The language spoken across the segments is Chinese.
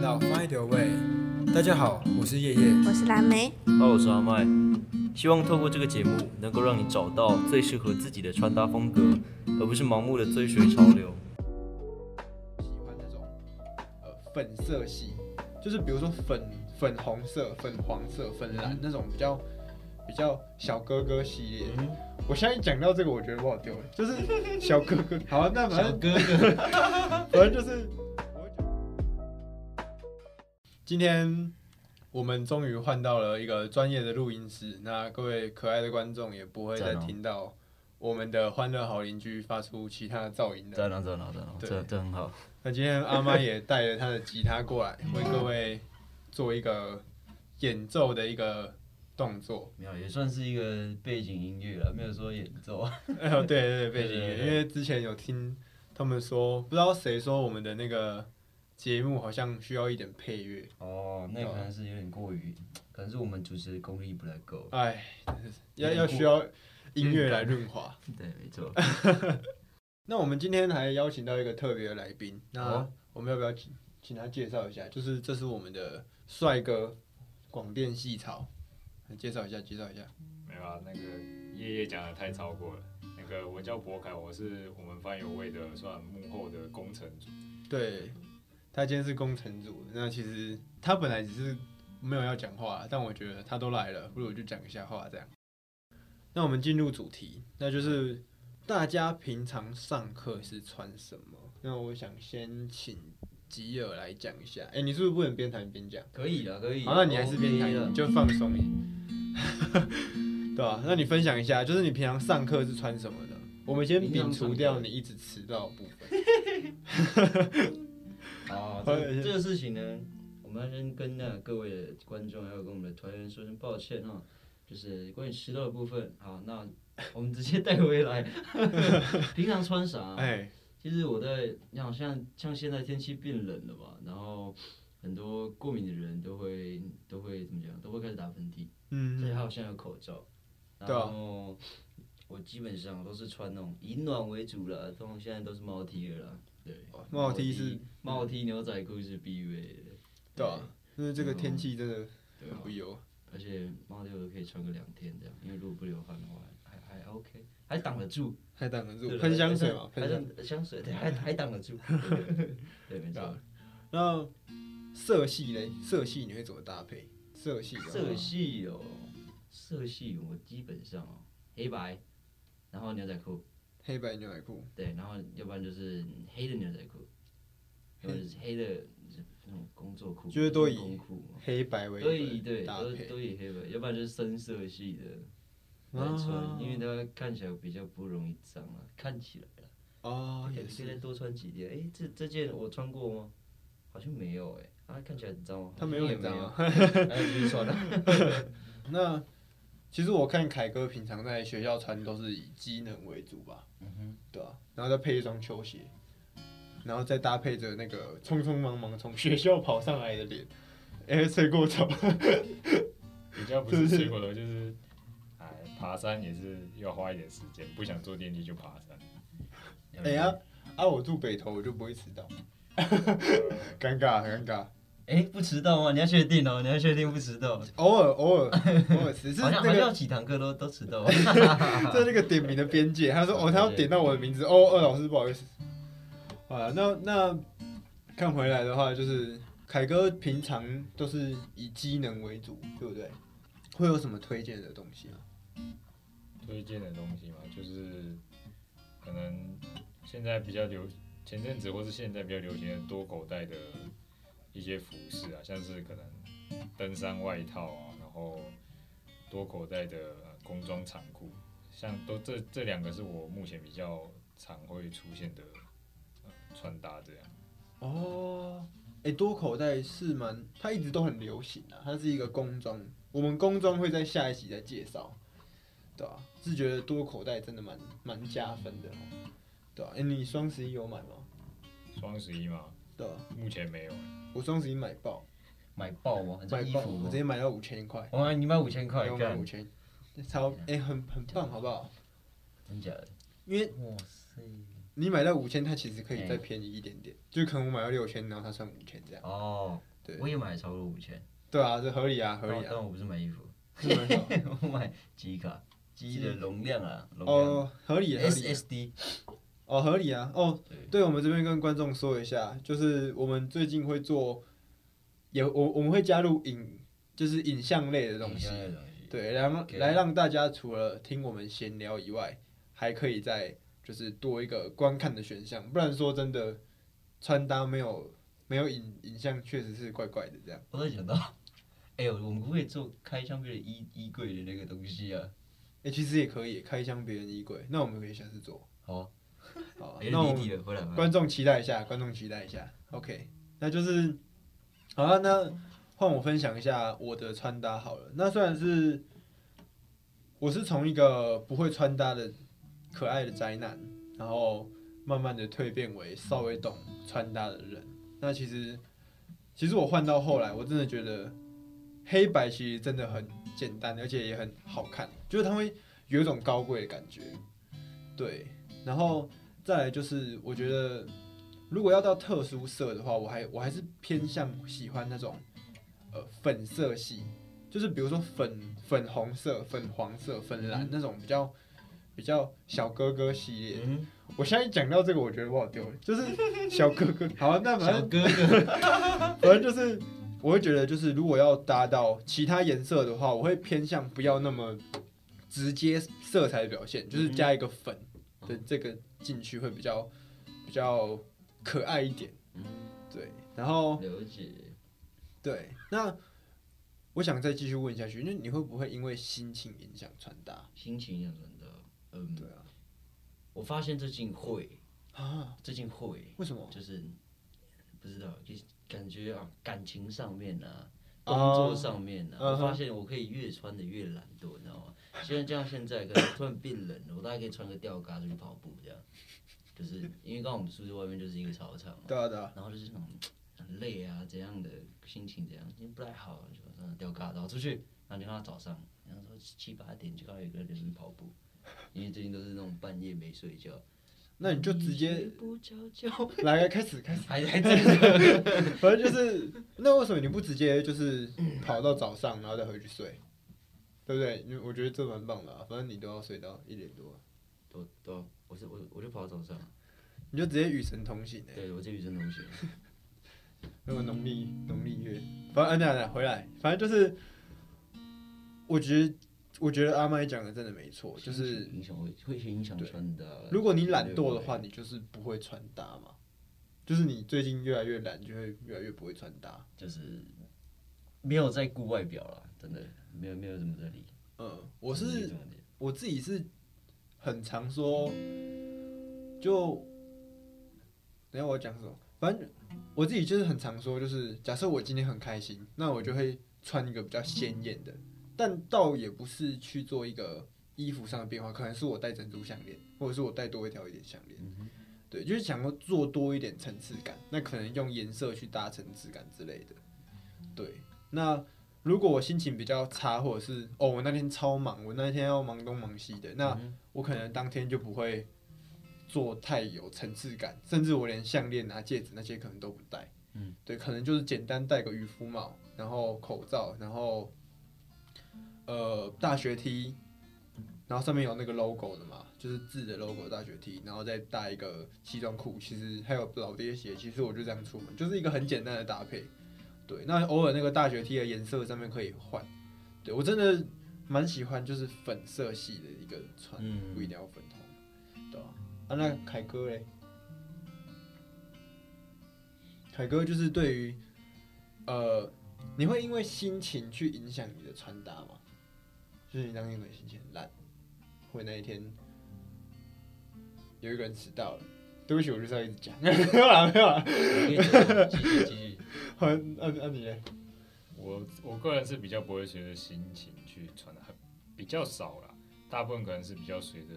来到 Find Your Way。大家好，我是叶叶。我是蓝莓，哈喽，我是阿麦，希望透过这个节目，能够让你找到最适合自己的穿搭风格，而不是盲目的追随潮流。喜欢这种呃粉色系，就是比如说粉粉红色、粉黄色、粉蓝那种比较比较小哥哥系列。我现在讲到这个，我觉得不好丢，就是小哥哥。好、啊，那反正哥哥，反正就是，今天我们终于换到了一个专业的录音室，那各位可爱的观众也不会再听到我们的欢乐好邻居发出其他的噪音的。赞了赞了赞了，对这这很好。那今天阿妈也带着她的吉他过来，为各位做一个演奏的一个动作。没有，也算是一个背景音乐了，没有说演奏。哎呦，对对对，背景音乐，因为之前有听他们说，不知道谁说我们的那个节目好像需要一点配乐。哦，那可能是有点过于，可能是我们主持的功力不太够。哎，要要需要音乐来润滑。对，没错。那我们今天还邀请到一个特别的来宾，那哦我们要不要请请他介绍一下？就是这是我们的帅哥广电系草，介绍一下，介绍一下。没有啊，那个叶叶讲的太超过了。那个我叫博凯，我是我们翻有位的算幕后的工程组。对，他今天是工程组，那其实他本来只是没有要讲话，但我觉得他都来了，不如我就讲一下话这样。那我们进入主题，那就是大家平常上课是穿什么？那我想先请吉尔来讲一下。哎、你是不是不能边弹边讲？可以的，可以。好，那你还是边的你就放松一点，对吧、那你分享一下，就是你平常上课是穿什么的？我们先摒除掉你一直迟到的部分。好，这这个事情呢，我们要先跟那各位的观众还有跟我们的团员说声抱歉哈，就是关于迟到的部分。好，那我们直接带回来。平常穿啥？哎、其实我在，你好像像现在天气变冷了吧，然后很多过敏的人都会都会怎么讲，都会开始打喷嚏，所以嗯，还有现在有口罩，然后我基本上都是穿那种以暖为主了，通常现在都是毛 T 了啦，对，帽 T 是帽 T 牛仔裤是必备的，对啊，因为这个天气真的很不优。而且帽 T 我都可以穿个两天这样，因为如果不流汗的话还还还 OK，还挡得住，还挡得住，喷香水嘛，喷香水。对，还还挡得住，对，没错。那色系嘞？色系你会怎么搭配？色系色系哦，色系我基本上哦，黑白，然后牛仔裤，黑白牛仔裤，对，然后要不然就是黑的牛仔裤，或者是黑的那种工作裤，就是都以黑白为都以对，都。都以黑白，要不然就是深色系的来啊穿，因为它看起来比较不容易脏啊，看起来了。哦，也可以再。多穿几件，哎，这这件我穿过吗？好像没有哎，啊，看起来很脏吗？它没有很脏 啊，继续穿了。那其实我看凯哥平常在学校穿都是以机能为主吧，嗯哼，对啊，然后再配一双球鞋，然后再搭配着那个匆匆忙忙从学校跑上来的脸，哎、睡过头。比较不是睡过头，就是哎，爬山也是要花一点时间，不想坐电梯就爬山。哎呀，啊，我住北头，我就不会迟到，尴尬很尴尬。哎，不迟到吗？你要确定哦，你要确定不迟到。偶尔偶尔偶尔迟，是好像好那个像有几堂课都都迟到。在那个点名的边界，他说哦，他要点到我的名字，哦，二老师不好意思。啊，那那看回来的话，就是凯哥平常都是以机能为主，对不对？会有什么推荐的东西啊？推荐的东西嘛，就是可能现在比较流，前阵子或是现在比较流行的多口袋的一些服饰啊，像是可能登山外套啊，然后多口袋的工装长裤，像都这这两个是我目前比较常会出现的、穿搭这样。哦，哎，多口袋是蛮，它一直都很流行啊，它是一个工装，我们工装会在下一集再介绍，对吧、是觉得多口袋真的蛮蛮加分的哦，对吧、哎，你双十一有买吗？双十一吗，对吧、目前没有、我双十一买爆，买爆吗？买爆，我直？接买到五千块，哇，你买五千块，我买五千，超哎、很很棒，好不好？真假的？因为哇塞！你买到五千，它其实可以再便宜一点点，就可能我买到六千，然后它算五千这样。哦，对。我也买了超过五千，对啊，这合理啊，合理啊。但但我不是买衣服，我买机卡，机的容量啊，容量。哦，合理合理啊。SSD，哦，合理啊。哦，对，对，我们这边跟观众说一下，就是我们最近会做，也我我们会加入影，就是影像类的东西。对，来让 OK 来让大家除了听我们闲聊以外，还可以再就是多一个观看的选项。不然说真的，穿搭没有没有影影像，确实是怪怪的这样。我在想到，哎呦，我们可不可以做开箱别人衣衣柜的那个东西啊？哎、其实也可以开箱别人衣柜，那我们可以下次做。好啊，好啊，有那。观众期待一下，观众期待一下。OK，那就是好了，那换我分享一下我的穿搭好了。那虽然是我是从一个不会穿搭的可爱的宅男，然后慢慢的蜕变为稍微懂穿搭的人。那其实其实我换到后来，我真的觉得黑白其实真的很简单，而且也很好看，就是它会有一种高贵的感觉。对，然后再来就是，我觉得如果要到特殊色的话，我还我还是偏向喜欢那种呃粉色系，就是比如说粉粉红色、粉黄色、粉蓝、那种比较比较小哥哥系列。嗯，我现在讲到这个，我觉得我好丢脸，就是 小哥哥。好、啊，那反正小哥哥，反正就是，我会觉得就是，如果要搭到其他颜色的话，我会偏向不要那么直接色彩的表现，就是加一个粉的这个进去会比较比较可爱一点。嗯，对，然后了解。对，那我想再继续问下去，那你会不会因为心情影响穿搭？心情影响真的，嗯，对啊，我发现最近会，啊，最近会，为什么？就是不知道，就是感觉啊，感情上面啊，哦。工作上面啊，嗯哼。我发现我可以越穿的越懒惰，你知道吗？现在这样，现在可能突然变冷了，我大概可以穿个吊嘎出去跑步，这样，就是因为刚刚我们宿舍外面就是一个操场嘛，对啊，对啊，然后就是那种很累啊，怎样的心情怎样，今天不太好，就这样吊嘎，然后出去，然后你看到早上，然后说七八点就看到有个人跑步，因为最近都是那种半夜没睡觉，那你就直接不着觉，来开始开始。还还真的。反正就是，那为什么你不直接就是跑到早上，然后再回去睡，对不对？因为我觉得这蛮棒的啊，反正你都要睡到一点多，都都，我是我我就跑到早上，你就直接与神同行哎、对我就与神同行，那个农历农历月，反正等等回来，反正就是，我觉得我觉得阿麦讲的真的没错，就是影响会会影响穿搭。如果你懒惰的话，你就是不会穿搭嘛，就是你最近越来越懒，就会越来越不会穿搭。就是没有在顾外表了，真的没有没有这么在理。嗯，我是我自己是很常说，就等下我讲什么，反正我自己就是很常说，就是假设我今天很开心，那我就会穿一个比较鲜艳的，但倒也不是去做一个衣服上的变化，可能是我戴珍珠项链，或者是我戴多一条一点项链，嗯对，就是想要做多一点层次感，那可能用颜色去搭层次感之类的，对，那。如果我心情比较差，或者是哦，我那天超忙，我那天要忙东忙西的，那嗯我可能当天就不会做太有层次感，甚至我连项链啊、戒指那些可能都不戴。嗯，对，可能就是简单戴个渔夫帽，然后口罩，然后呃大学 T，然后上面有那个 logo 的嘛，就是字的 logo 的大学 T，然后再搭一个西装裤，其实还有老爹鞋，其实我就这样出门，就是一个很简单的搭配。对，那偶尔那个大学 T 的颜色上面可以换。对我真的蛮喜欢，就是粉色系的一个穿，嗯不一定要粉红，对吧、啊？那凯哥嘞？凯哥就是对于呃，你会因为心情去影响你的穿搭吗？就是你当天可能心情很烂，或者那一天有一个人迟到了，对不起，我就是要一直讲，没有啦，没有啦。继续继续。好，那那你呢？我我个人是比较不会随着心情去穿的，很比较少啦，大部分可能是比较随着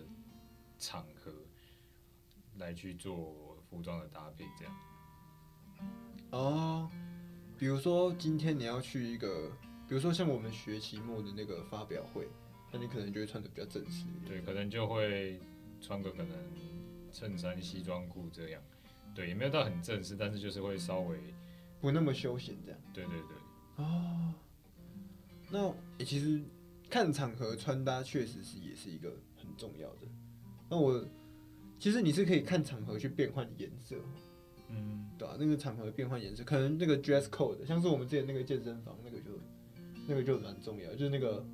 场合来去做服装的搭配这样。哦，比如说今天你要去一个，比如说像我们学期末的那个发表会，那你可能就会穿的比较正式一点。对，可能就会穿个可能衬衫、西装裤这样。对，也没有到很正式，但是就是会稍微不那么休闲这样。对对对，哦，那、欸其实看场合穿搭确实是也是一个很重要的。那我其实你是可以看场合去变换颜色，嗯，对吧、那个场合变换颜色，可能那个 dress code，像是我们之前那个健身房那个就那个就蛮重要，就是那个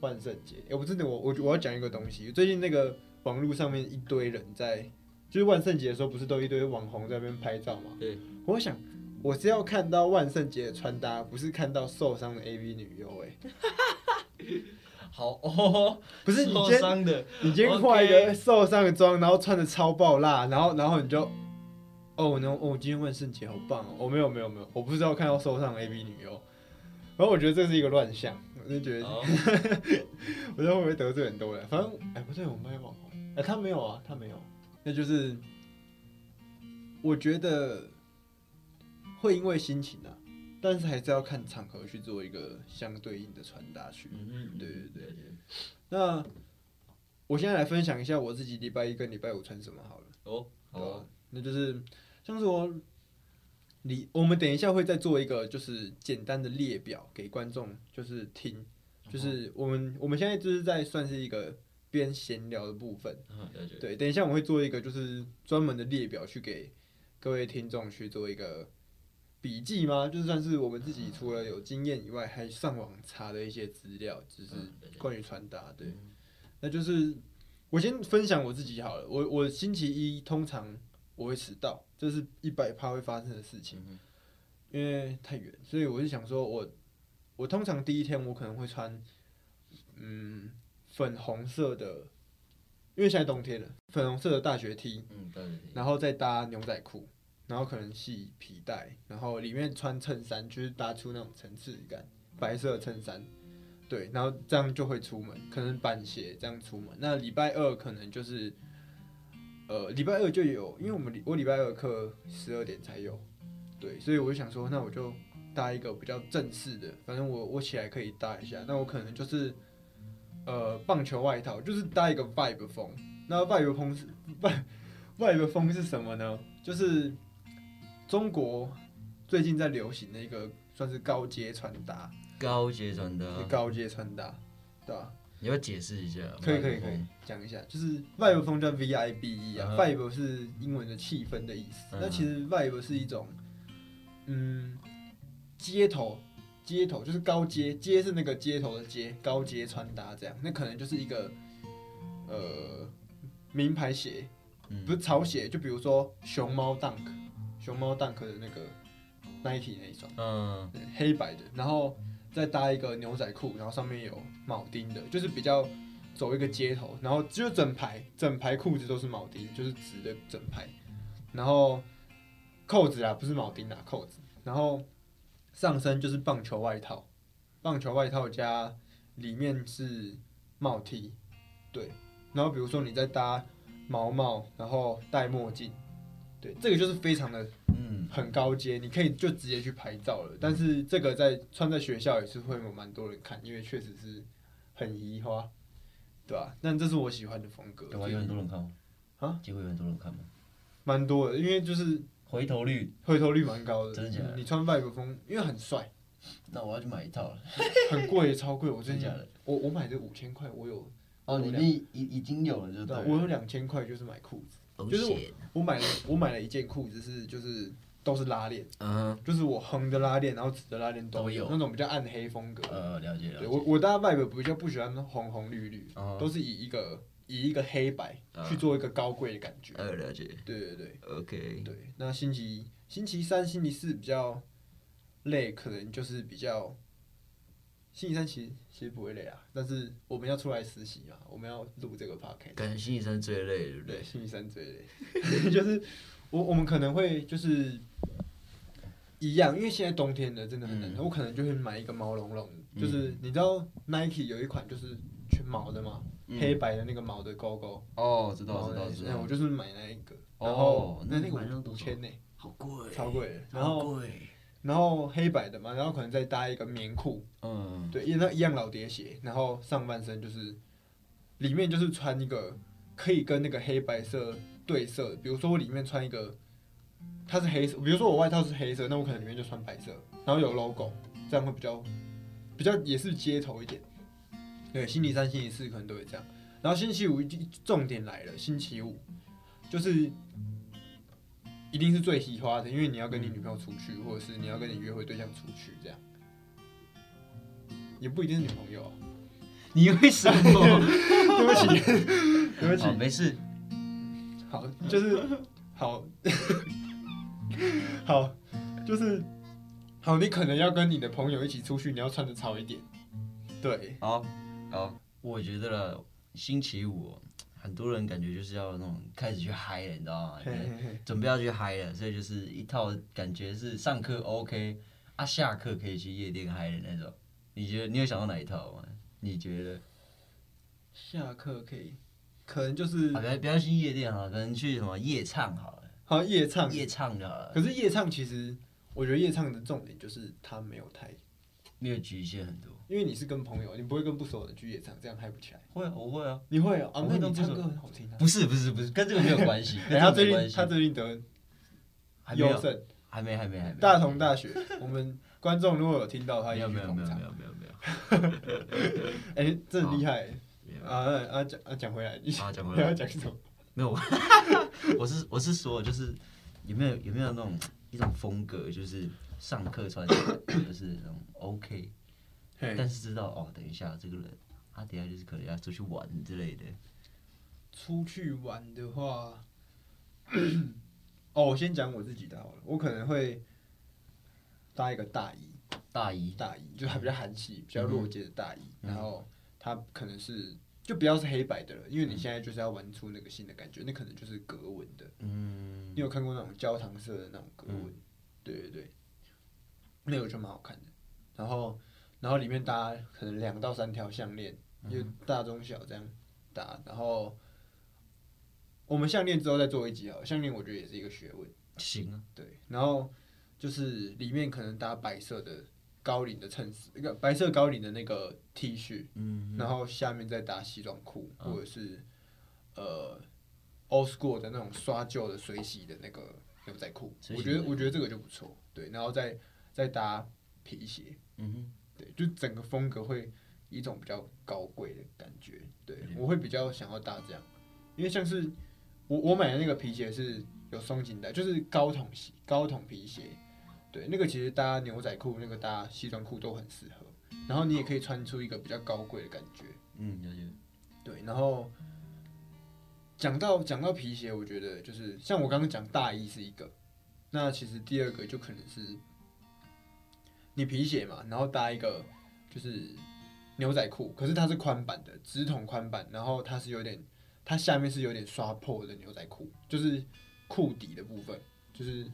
万圣节。哎、我真的我我我要讲一个东西，最近那个网络上面一堆人在，就是万圣节的时候不是都一堆网红在那边拍照吗？对，我想我是要看到万圣节的穿搭，不是看到受伤的 AV 女优哎、好哦，不是你今天的，你今天化一个受伤的妆，然后穿的超爆辣，然后然后你就，哦，那哦，今天万圣节好棒哦！我、没有没有没有，我不是要看到受伤的 AV 女优，然后我觉得这是一个乱象，我就觉得，好，我觉得会不会得罪很多人？反正哎、不对，我们班有网红，哎、他没有啊，他没有，那就是我觉得会因为心情啊，但是还是要看场合去做一个相对应的穿搭去。嗯对对对。那我现在来分享一下我自己礼拜一跟礼拜五穿什么好了。哦，好啊，那就是像是我礼，我们等一下会再做一个就是简单的列表给观众就是听，就是我们我们现在就是在算是一个边闲聊的部分。对，等一下我们会做一个就是专门的列表去给各位听众去做一个笔记吗？就是算是我们自己除了有经验以外，还上网查的一些资料，就是关于传达。对，嗯那就是我先分享我自己好了。我我星期一通常我会迟到，这是一百趴会发生的事情，嗯因为太远，所以我就想说我我通常第一天我可能会穿嗯粉红色的，因为现在冬天了，粉红色的大学 T，然后再搭牛仔裤，然后可能系皮带，然后里面穿衬衫，就是搭出那种层次感，白色的衬衫，对，然后这样就会出门，可能板鞋这样出门。那礼拜二可能就是，呃，礼拜二就有，因为我们礼我礼拜二课十二点才有，对，所以我就想说，那我就搭一个比较正式的，反正我我起来可以搭一下，那我可能就是。呃，棒球外套就是搭一个 vibe 风，那 vibe 风是 vibe vibe 风是什么呢？就是中国最近在流行的一个算是高阶穿搭，高阶穿搭，高阶穿搭，对吧、你要解释一下，可以可以可以讲一下，就是 vibe 风叫 V I B E 啊、嗯 v i b e 是英文的气氛的意思。嗯那其实 vibe 是一种，嗯，街头街头就是高街，街是那个街头的街，高街穿搭这样。那可能就是一个呃名牌鞋，嗯。不是潮鞋，就比如说熊猫 Dunk，熊猫 Dunk 的那个 Nike 那一双。嗯，对黑白的，然后再搭一个牛仔裤，然后上面有铆钉的，就是比较走一个街头，然后就整排整排裤子都是铆钉，就是直的整排，然后扣子啊不是铆钉啊扣子，然后上身就是棒球外套，棒球外套加里面是帽 T，对，然后比如说你再搭毛帽，然后戴墨镜，对，这个就是非常的，很高阶，你可以就直接去拍照了。但是这个在穿在学校也是会有蛮多人看，因为确实是很移花，对吧、但这是我喜欢的风格，对吧？有很多人看吗？啊，结果有很多人看吗？蛮多的，因为就是回头率，回头率蛮高的。真的假的你穿 vibe 风，因为很帅，那我要去买一套了。很贵，超贵。我真的假的？我我买的五千块，我有，哦，里面已已经有了，就对啊，我有两千块就是买裤子，哦就是我我买了我买了一件裤子是就是都是拉链，嗯，就是我横的拉链，然后直的拉链都有那种比较暗黑风格。呃，了解了解。对我我搭 vibe 比较不喜欢红红绿绿，哦都是以一个以一个黑白啊去做一个高贵的感觉。呃，了解对对对，OK，对。那星期星期三、星期四比较累，可能就是比较。星期三其实其实不会累啊，但是我们要出来实习嘛，我们要录这个 podcast。感觉星期三最累，对不对，对？星期三最累，就是我我们可能会就是一样，因为现在冬天的，真的很冷，嗯。我可能就会买一个毛茸茸的，就是你知道 Nike 有一款就是全毛的嘛，嗯。黑白的那个毛的勾勾，哦，知道知道知道。哎我就是买那一个，哦然后那那那个五千呢，好贵，超贵的，然好后贵，然后黑白的嘛，然后可能再搭一个棉裤，嗯，对，一那一样老爹鞋，然后上半身就是里面就是穿一个可以跟那个黑白色对色的，比如说我里面穿一个它是黑色，比如说我外套是黑色，那我可能里面就穿白色，然后有 logo，这样会比较比较也是街头一点。对，星期三、星期四可能都会这样。然后星期五重点来了，星期五就是一定是最喜欢的，因为你要跟你女朋友出去，或者是你要跟你约会对象出去，这样也不一定是女朋友啊。你为什么？对不起，对不起好，，没事。好，就是好，好，就是好，你可能要跟你的朋友一起出去，你要穿的潮一点。对，好，好，我觉得了，星期五哦很多人感觉就是要那种开始去嗨了，你知道吗？准备要去嗨了，所以就是一套感觉是上课 OK 啊，下课可以去夜店嗨的那种。你觉得你有想到哪一套吗？你觉得？下课可以，可能就是啊，不要去夜店好了，可能去什么夜唱好了，好夜唱。夜唱就好了，可是夜唱其实，我觉得夜唱的重点就是它没有太，没有局限很多。因为你是跟朋友，你不会跟不熟的人去夜唱，这样嗨不起来。会啊，我会啊。你会啊，啊，我那你唱歌很好听啊。不是不是不是，跟这个没有关系，他最近。他最近得优胜，还没还没还没。大同大学，我们观众如果有听到，他没也有没有没有没。有没有没有。哎，这很厉害啊！那啊讲啊讲回来，你啊，讲回 来，讲什么？没有，我是我是说，就是有没有有没有那种一种风格，就是上课穿就是那种 OK，但是知道哦，等一下这个人他等下就是可能要出去玩之类的。出去玩的话，哦，我先讲我自己的好了。我可能会搭一个大衣，大衣，大衣就还比较韩系、比较落街的大衣，嗯然后它可能是就不要是黑白的了，因为你现在就是要玩出那个新的感觉，那可能就是格纹的。嗯你有看过那种焦糖色的那种格纹？对对对，那个就蛮好看的。然后，然后里面搭可能两到三条项链，就大中小这样搭。然后，我们项链之后再做一集好了，项链我觉得也是一个学问。行啊，对，然后就是里面可能搭白色的高领的衬衫，一个白色高领的那个 T 恤，嗯，然后下面再搭西装裤，或者是呃 old school 的那种刷旧的水洗的那个牛仔裤，我觉得我觉得这个就不错，对，然后再再搭皮鞋，嗯哼，对，就整个风格会一种比较高贵的感觉，对嗯我会比较想要搭这样，因为像是我我买的那个皮鞋是有松紧带，就是高筒鞋高筒皮鞋，对，那个其实搭牛仔裤、那个搭西装裤都很适合，然后你也可以穿出一个比较高贵的感觉。嗯，了解。对，然后讲到讲到皮鞋，我觉得就是像我刚刚讲大衣是一个，那其实第二个就可能是你皮鞋嘛，然后搭一个就是牛仔裤，可是它是宽版的，直筒宽版，然后它是有点，它下面是有点刷破的牛仔裤，就是裤底的部分，就是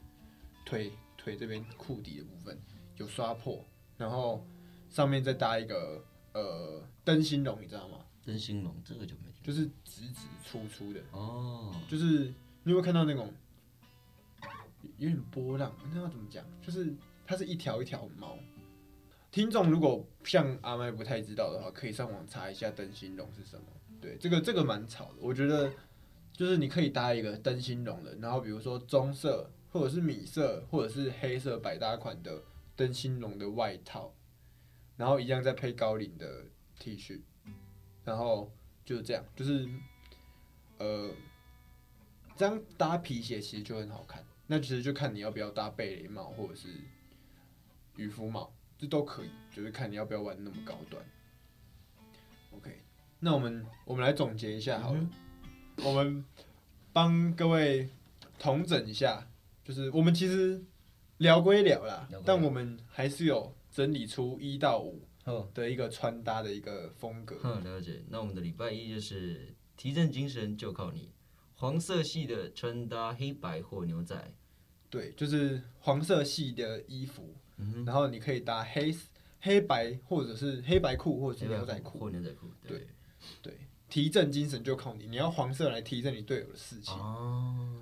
腿腿这边裤底的部分有刷破，然后上面再搭一个呃灯芯绒，你知道吗？灯芯绒这个就没听就是直直粗粗的，哦，就是你有没有看到那种有点波浪？那要怎么讲？就是它是一条一条毛。听众如果像阿麦不太知道的话，可以上网查一下灯芯绒是什么。对，这个这个蛮潮的，我觉得就是你可以搭一个灯芯绒的，然后比如说棕色或者是米色或者是黑色百搭款的灯芯绒的外套，然后一样再配高领的 T 恤，然后就是这样，就是呃，这样搭皮鞋其实就很好看。那其实就看你要不要搭贝雷帽或者是渔夫帽，这都可以，就是看你要不要玩那么高端。OK，那我们我们来总结一下好了，我们帮各位统整一下，就是我们其实聊归聊啦聊，但我们还是有整理出一到五，的一个穿搭的一个风格。嗯，了解。那我们的礼拜一就是提振精神就靠你，黄色系的穿搭黑白或牛仔，对，就是黄色系的衣服，嗯，然后你可以搭黑黑白或者是黑白裤或者是牛仔裤，或牛仔裤，对对，提振精神就靠你，你要黄色来提振你队友的士气，哦，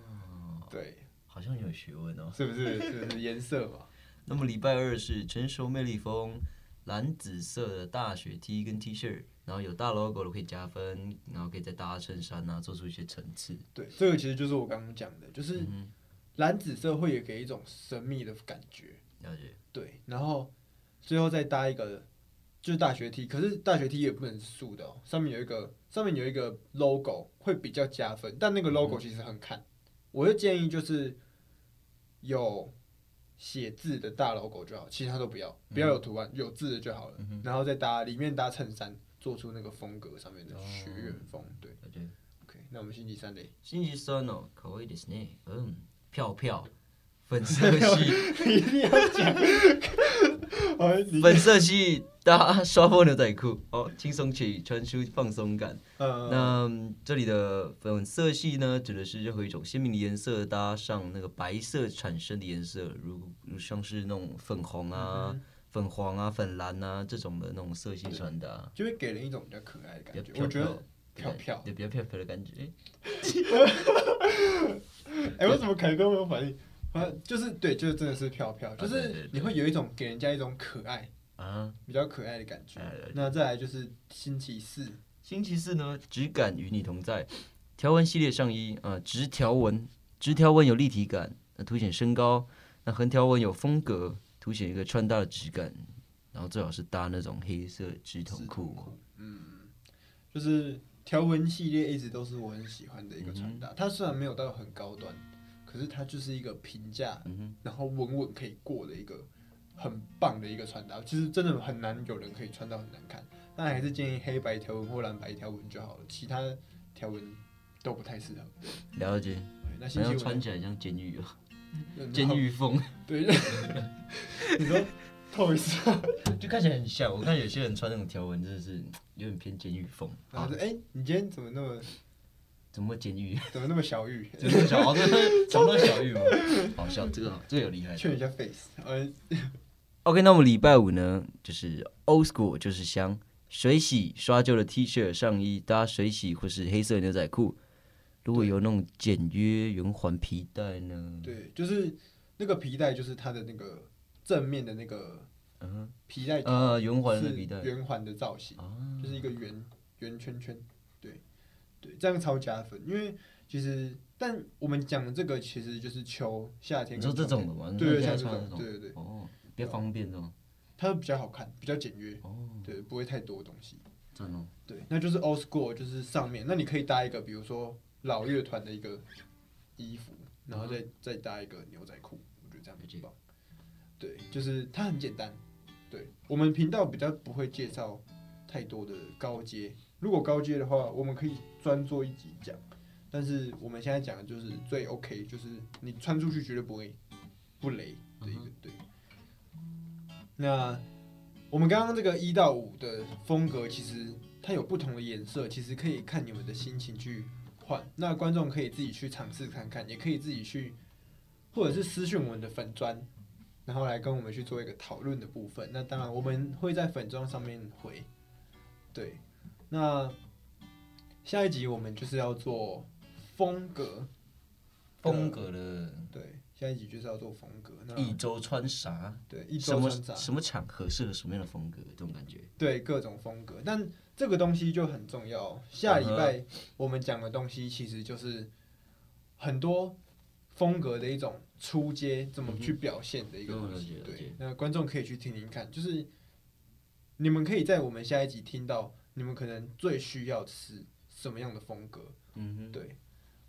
对，好像有学问哦。是不是？是不是颜色嘛？那么礼拜二是成熟魅力风，蓝紫色的大雪 T 跟 T 恤，然后有大 logo 的可以加分，然后可以再搭衬衫啊，做出一些层次。对，这个其实就是我刚刚讲的，就是嗯蓝紫色会也给一种神秘的感觉，了解。对，然后最后再搭一个就是大学 T，可是大学 T 也不能是素的哦，上面有一个上面有一个 logo 会比较加分，但那个 logo 其实很看，我的建议就是有写字的大 logo 就好，其他都不要，不要有图案，有字的就好了，然后再搭里面搭衬衫，做出那个风格上面的学院风，对了解。 ，OK，那我们星期三嘞，星期三哦，可愛いですね。嗯，票票，粉色系，一定要讲， 粉色系搭刷破牛仔裤 哦，轻松起穿出放松感。呃，那嗯这里的粉色系呢，指的是任何一种鲜明的颜色搭上那个白色产生的颜色，如如像是那种粉红啊、粉黄啊、粉蓝啊这种的那种色系穿搭，就会给人一种比较可爱的感觉，我觉得飘飘也。比较飘飘的感觉。哎、为什么凯哥没有反应？啊，就是对，就是真的是飘飘，就是你会有一种给人家一种可爱、啊，比较可爱的感觉。那再来就是星期四，星期四呢，质感与你同在，条纹系列上衣啊、呃直条纹，直条纹有立体感，那凸显身高；那横条纹有风格，凸显一个穿搭的质感。然后最好是搭那种黑色直筒裤，嗯就是条纹系列一直都是我很喜欢的一个穿嗯搭。它虽然没有到很高端，可是它就是一个平价，嗯，然后稳稳可以过的一个很棒的一个穿搭。其实真的很难有人可以穿到很难看，但还是建议黑白条纹或蓝白条纹就好了，其他条纹都不太适合。了解，那星期五呢穿起来像监狱哦，嗯 监狱风，对，你说透一下，就看起来很像。我看有些人穿那种条纹，真的是有点偏监狱风。好然后，说哎、你今天怎么那么怎么会监狱？怎么那么小玉？怎么小哦，这个 讲到小玉吗？好笑，这个好，这个有厉害的。劝一下 face，呃，OK，那我们礼拜五呢，就是 old school，就是香，水洗刷旧的 T 恤上衣搭水洗或是黑色牛仔裤。如果有那种简约圆环皮带呢？对，就是那个皮带，就是它的那个正面的那个嗯皮带呃，圆环的皮带圆环的造型，啊，就是一个圆圆圈圈，对对，这样超加分，因为其实但我们讲的这个其实就是秋夏天你跟秋天，说这种的吗？对，像这种，对对对，哦，比较方便这种，它比较好看，比较简约，哦，对，不会太多东西。真哦，对，那就是 old school，就是上面，那你可以搭一个，比如说老乐团的一个衣服，然后再、再搭一个牛仔裤，我觉得这样很棒。对，就是它很简单。对我们频道比较不会介绍太多的高阶，如果高阶的话，我们可以专做一集讲。但是我们现在讲的就是最 OK，就是你穿出去绝对不会不雷的一个、对。那我们刚刚这个一到五的风格，其实它有不同的颜色，其实可以看你们的心情去换。那观众可以自己去尝试看看，也可以自己去，或者是私讯我们的粉砖，然后来跟我们去做一个讨论的部分。那当然我们会在粉砖上面回。对，那下一集我们就是要做风格，风格的对，下一集就是要做风格。那一周穿啥？对一什么周穿啥什么场合适合什么样的风格？这种感觉。对各种风格，但这个东西就很重要。下礼拜我们讲的东西其实就是很多风格的一种出街怎么去表现的一个东西。嗯了解了解对，那观众可以去听听看，就是你们可以在我们下一集听到你们可能最需要的是什么样的风格。嗯哼，对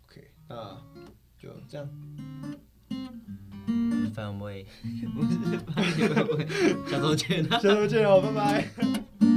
，OK，那就这样。范伟，不是，下 周见啊。下周见哦，拜拜。